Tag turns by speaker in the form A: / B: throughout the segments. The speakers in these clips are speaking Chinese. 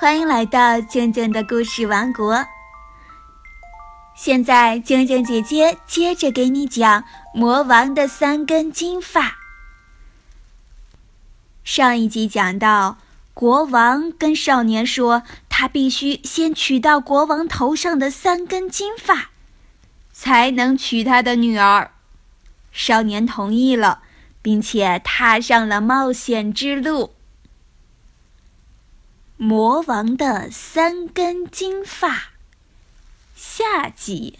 A: 欢迎来到静静的故事王国。现在，静静姐姐接着给你讲魔王的三根金发。上一集讲到，国王跟少年说，他必须先取到国王头上的三根金发，才能娶他的女儿。少年同意了，并且踏上了冒险之路。魔王的三根金发，下集。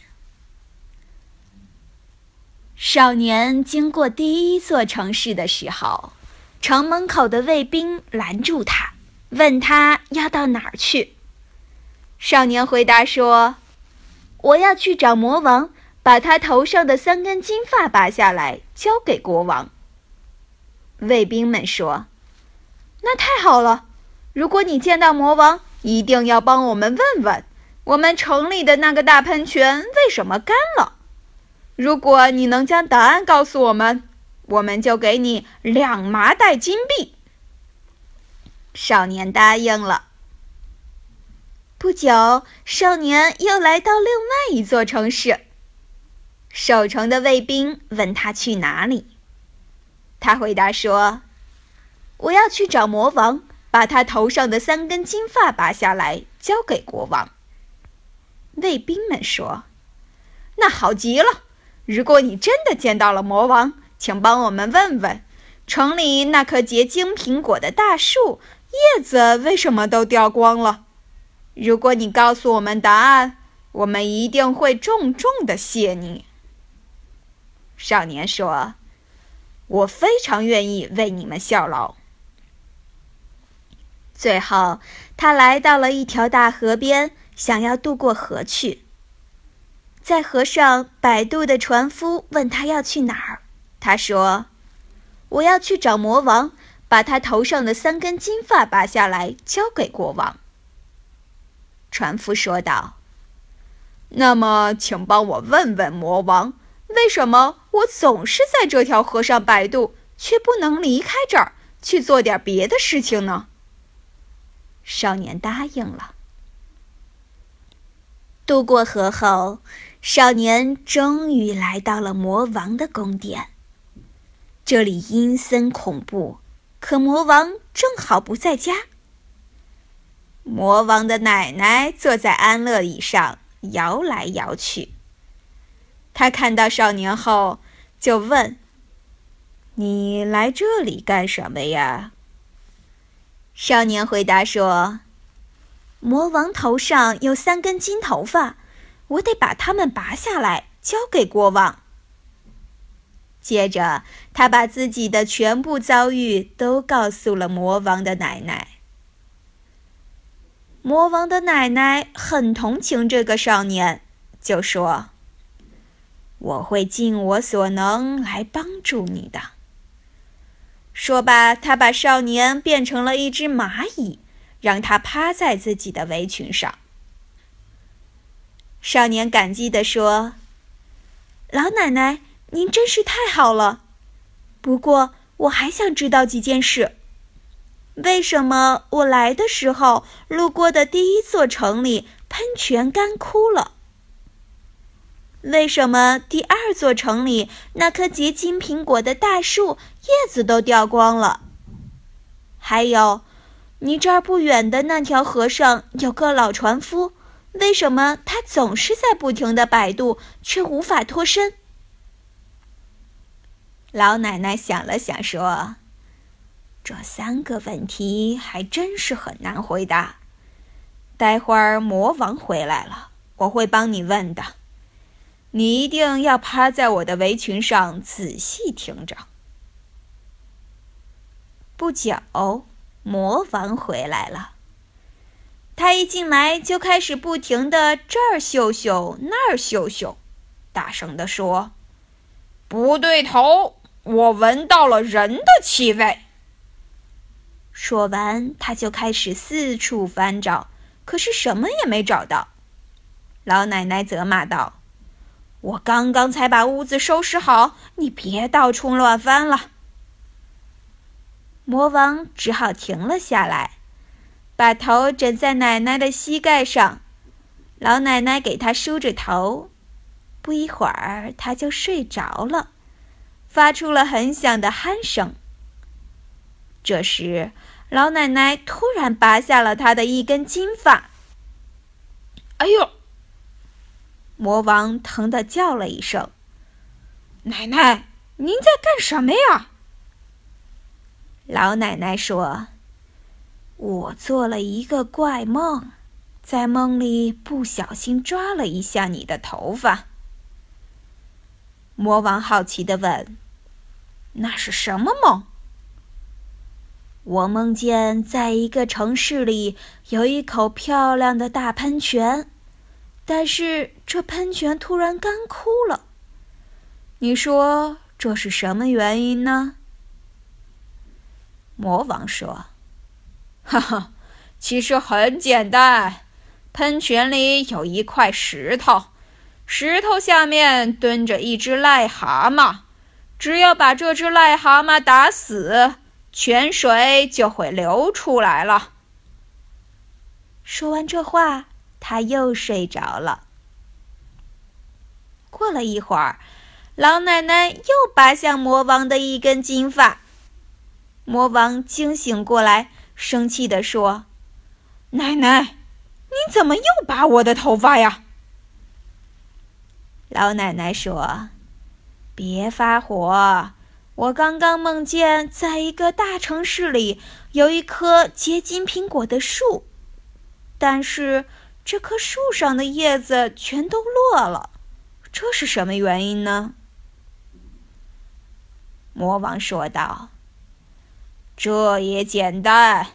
A: 少年经过第一座城市的时候，城门口的卫兵拦住他，问他要到哪儿去。少年回答说：“我要去找魔王，把他头上的三根金发拔下来，交给国王。”卫兵们说：“那太好了。”如果你见到魔王，一定要帮我们问问，我们城里的那个大喷泉为什么干了。如果你能将答案告诉我们，我们就给你两麻袋金币。少年答应了。不久，少年又来到另外一座城市。守城的卫兵问他去哪里，他回答说：“我要去找魔王。”把他头上的三根金发拔下来，交给国王。卫兵们说：“那好极了！如果你真的见到了魔王，请帮我们问问，城里那棵结晶苹果的大树叶子为什么都掉光了？如果你告诉我们答案，我们一定会重重的谢你。”少年说：“我非常愿意为你们效劳。”最后，他来到了一条大河边，想要渡过河去。在河上摆渡的船夫问他要去哪儿，他说：“我要去找魔王，把他头上的三根金发拔下来，交给国王。”船夫说道：“那么，请帮我问问魔王，为什么我总是在这条河上摆渡，却不能离开这儿去做点别的事情呢？”少年答应了。渡过河后，少年终于来到了魔王的宫殿。这里阴森恐怖，可魔王正好不在家。魔王的奶奶坐在安乐椅上摇来摇去。他看到少年后，就问：“你来这里干什么呀？”少年回答说：“魔王头上有三根金头发，我得把它们拔下来，交给国王。”接着，他把自己的全部遭遇都告诉了魔王的奶奶。魔王的奶奶很同情这个少年，就说：“我会尽我所能来帮助你的。”说罢，他把少年变成了一只蚂蚁，让他趴在自己的围裙上。少年感激地说：“老奶奶，您真是太好了。不过，我还想知道几件事：为什么我来的时候路过的第一座城里喷泉干枯了？”为什么第二座城里那棵结金苹果的大树叶子都掉光了？还有，离这儿不远的那条河上有个老船夫，为什么他总是在不停的摆渡，却无法脱身？老奶奶想了想说：“这三个问题还真是很难回答。待会儿魔王回来了，我会帮你问的。”你一定要趴在我的围裙上仔细听着。不久，魔王回来了。他一进来就开始不停的这儿嗅嗅那儿嗅嗅，大声地说：“不对头，我闻到了人的气味。”说完，他就开始四处翻找，可是什么也没找到。老奶奶责骂道。我刚刚才把屋子收拾好，你别到处乱翻了。魔王只好停了下来，把头枕在奶奶的膝盖上，老奶奶给他梳着头。不一会儿，他就睡着了，发出了很响的鼾声。这时，老奶奶突然拔下了他的一根金发。“哎呦！”魔王疼得叫了一声。“奶奶，您在干什么呀？”老奶奶说：“我做了一个怪梦，在梦里不小心抓了一下你的头发。”魔王好奇地问：“那是什么梦？”我梦见在一个城市里有一口漂亮的大喷泉，但是这喷泉突然干枯了。你说这是什么原因呢？魔王说：“哈哈，其实很简单，喷泉里有一块石头。”石头下面蹲着一只癞蛤蟆，只要把这只癞蛤蟆打死，泉水就会流出来了。说完这话，他又睡着了。过了一会儿，老奶奶又拔下魔王的一根金发。魔王惊醒过来，生气地说：“奶奶，你怎么又拔我的头发呀？”老奶奶说：“别发火，我刚刚梦见在一个大城市里有一棵结金苹果的树，但是这棵树上的叶子全都落了，这是什么原因呢？”魔王说道：“这也简单，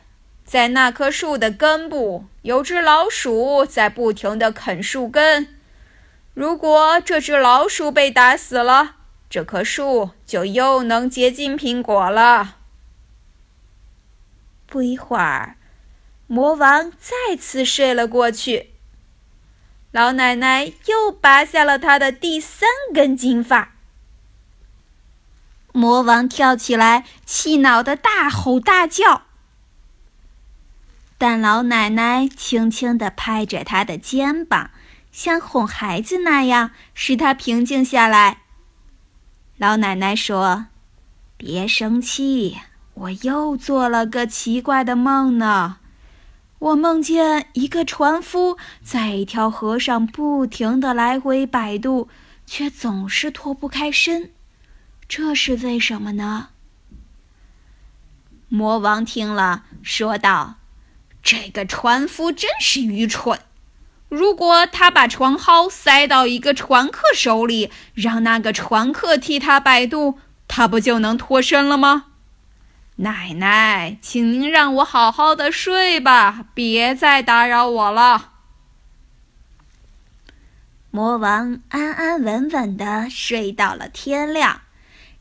A: 在那棵树的根部有只老鼠在不停地啃树根。”如果这只老鼠被打死了，这棵树就又能结金苹果了。不一会儿，魔王再次睡了过去。老奶奶又拔下了他的第三根金发。魔王跳起来，气恼的大吼大叫。但老奶奶轻轻地拍着他的肩膀。像哄孩子那样，使他平静下来。老奶奶说：“别生气，我又做了个奇怪的梦呢。我梦见一个船夫在一条河上不停的来回摆渡，却总是脱不开身，这是为什么呢？”魔王听了，说道：“这个船夫真是愚蠢。”如果他把船蒿塞到一个船客手里，让那个船客替他摆渡，他不就能脱身了吗？奶奶，请您让我好好的睡吧，别再打扰我了。魔王安安稳稳的睡到了天亮，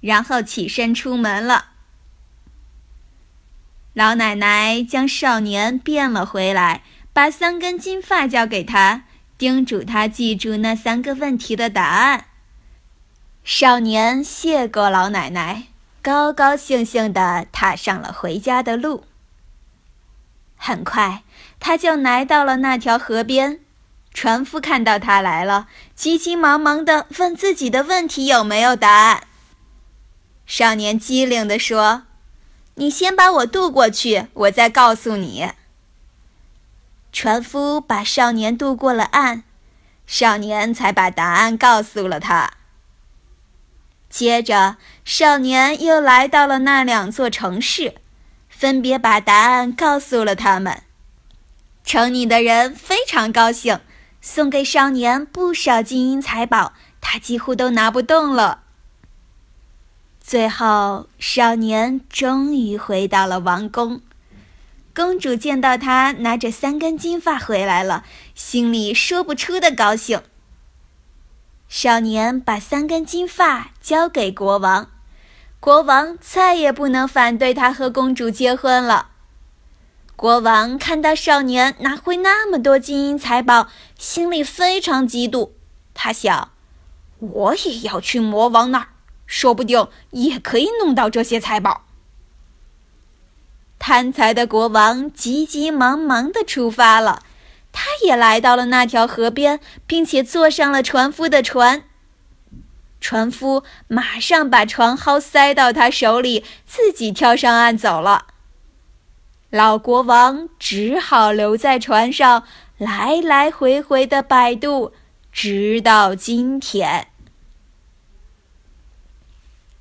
A: 然后起身出门了。老奶奶将少年变了回来。把三根金发交给他，叮嘱他记住那三个问题的答案。少年谢过老奶奶，高高兴兴地踏上了回家的路。很快，他就来到了那条河边。船夫看到他来了，急急忙忙地问自己的问题有没有答案。少年机灵地说：“你先把我渡过去，我再告诉你。”船夫把少年渡过了岸，少年才把答案告诉了他。接着，少年又来到了那两座城市，分别把答案告诉了他们。城里的人非常高兴，送给少年不少金银财宝，他几乎都拿不动了。最后，少年终于回到了王宫。公主见到他拿着三根金发回来了，心里说不出的高兴。少年把三根金发交给国王，国王再也不能反对他和公主结婚了。国王看到少年拿回那么多金银财宝，心里非常嫉妒。他想，我也要去魔王那儿，说不定也可以弄到这些财宝。贪财的国王急急忙忙地出发了。他也来到了那条河边，并且坐上了船夫的船。船夫马上把船蒿塞到他手里，自己跳上岸走了。老国王只好留在船上，来来回回的摆渡，直到今天。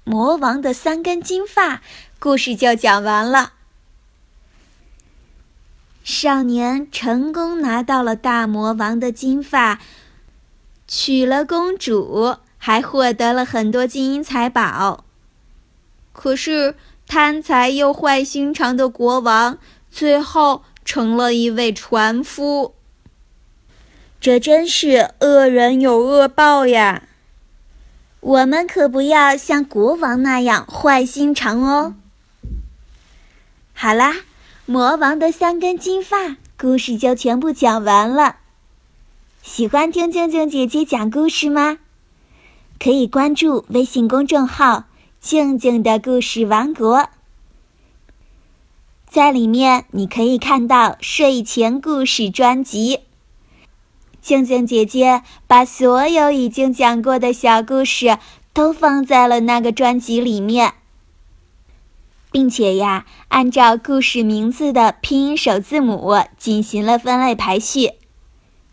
A: 魔王的三根金发，故事就讲完了。少年成功拿到了大魔王的金发，娶了公主，还获得了很多金银财宝。可是贪财又坏心肠的国王，最后成了一位船夫。这真是恶人有恶报呀！我们可不要像国王那样坏心肠哦。好啦。魔王的三根金发故事就全部讲完了。喜欢听静静姐姐讲故事吗？可以关注微信公众号“静静的故事王国”。在里面你可以看到睡前故事专辑。静静姐姐把所有已经讲过的小故事都放在了那个专辑里面。并且呀，按照故事名字的拼音首字母进行了分类排序，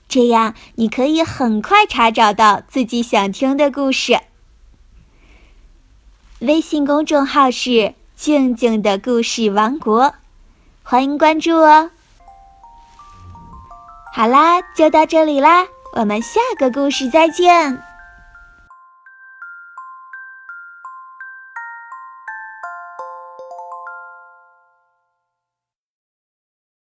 A: 这样你可以很快查找到自己想听的故事。微信公众号是“静静的故事王国”，欢迎关注哦。好啦，就到这里啦，我们下个故事再见。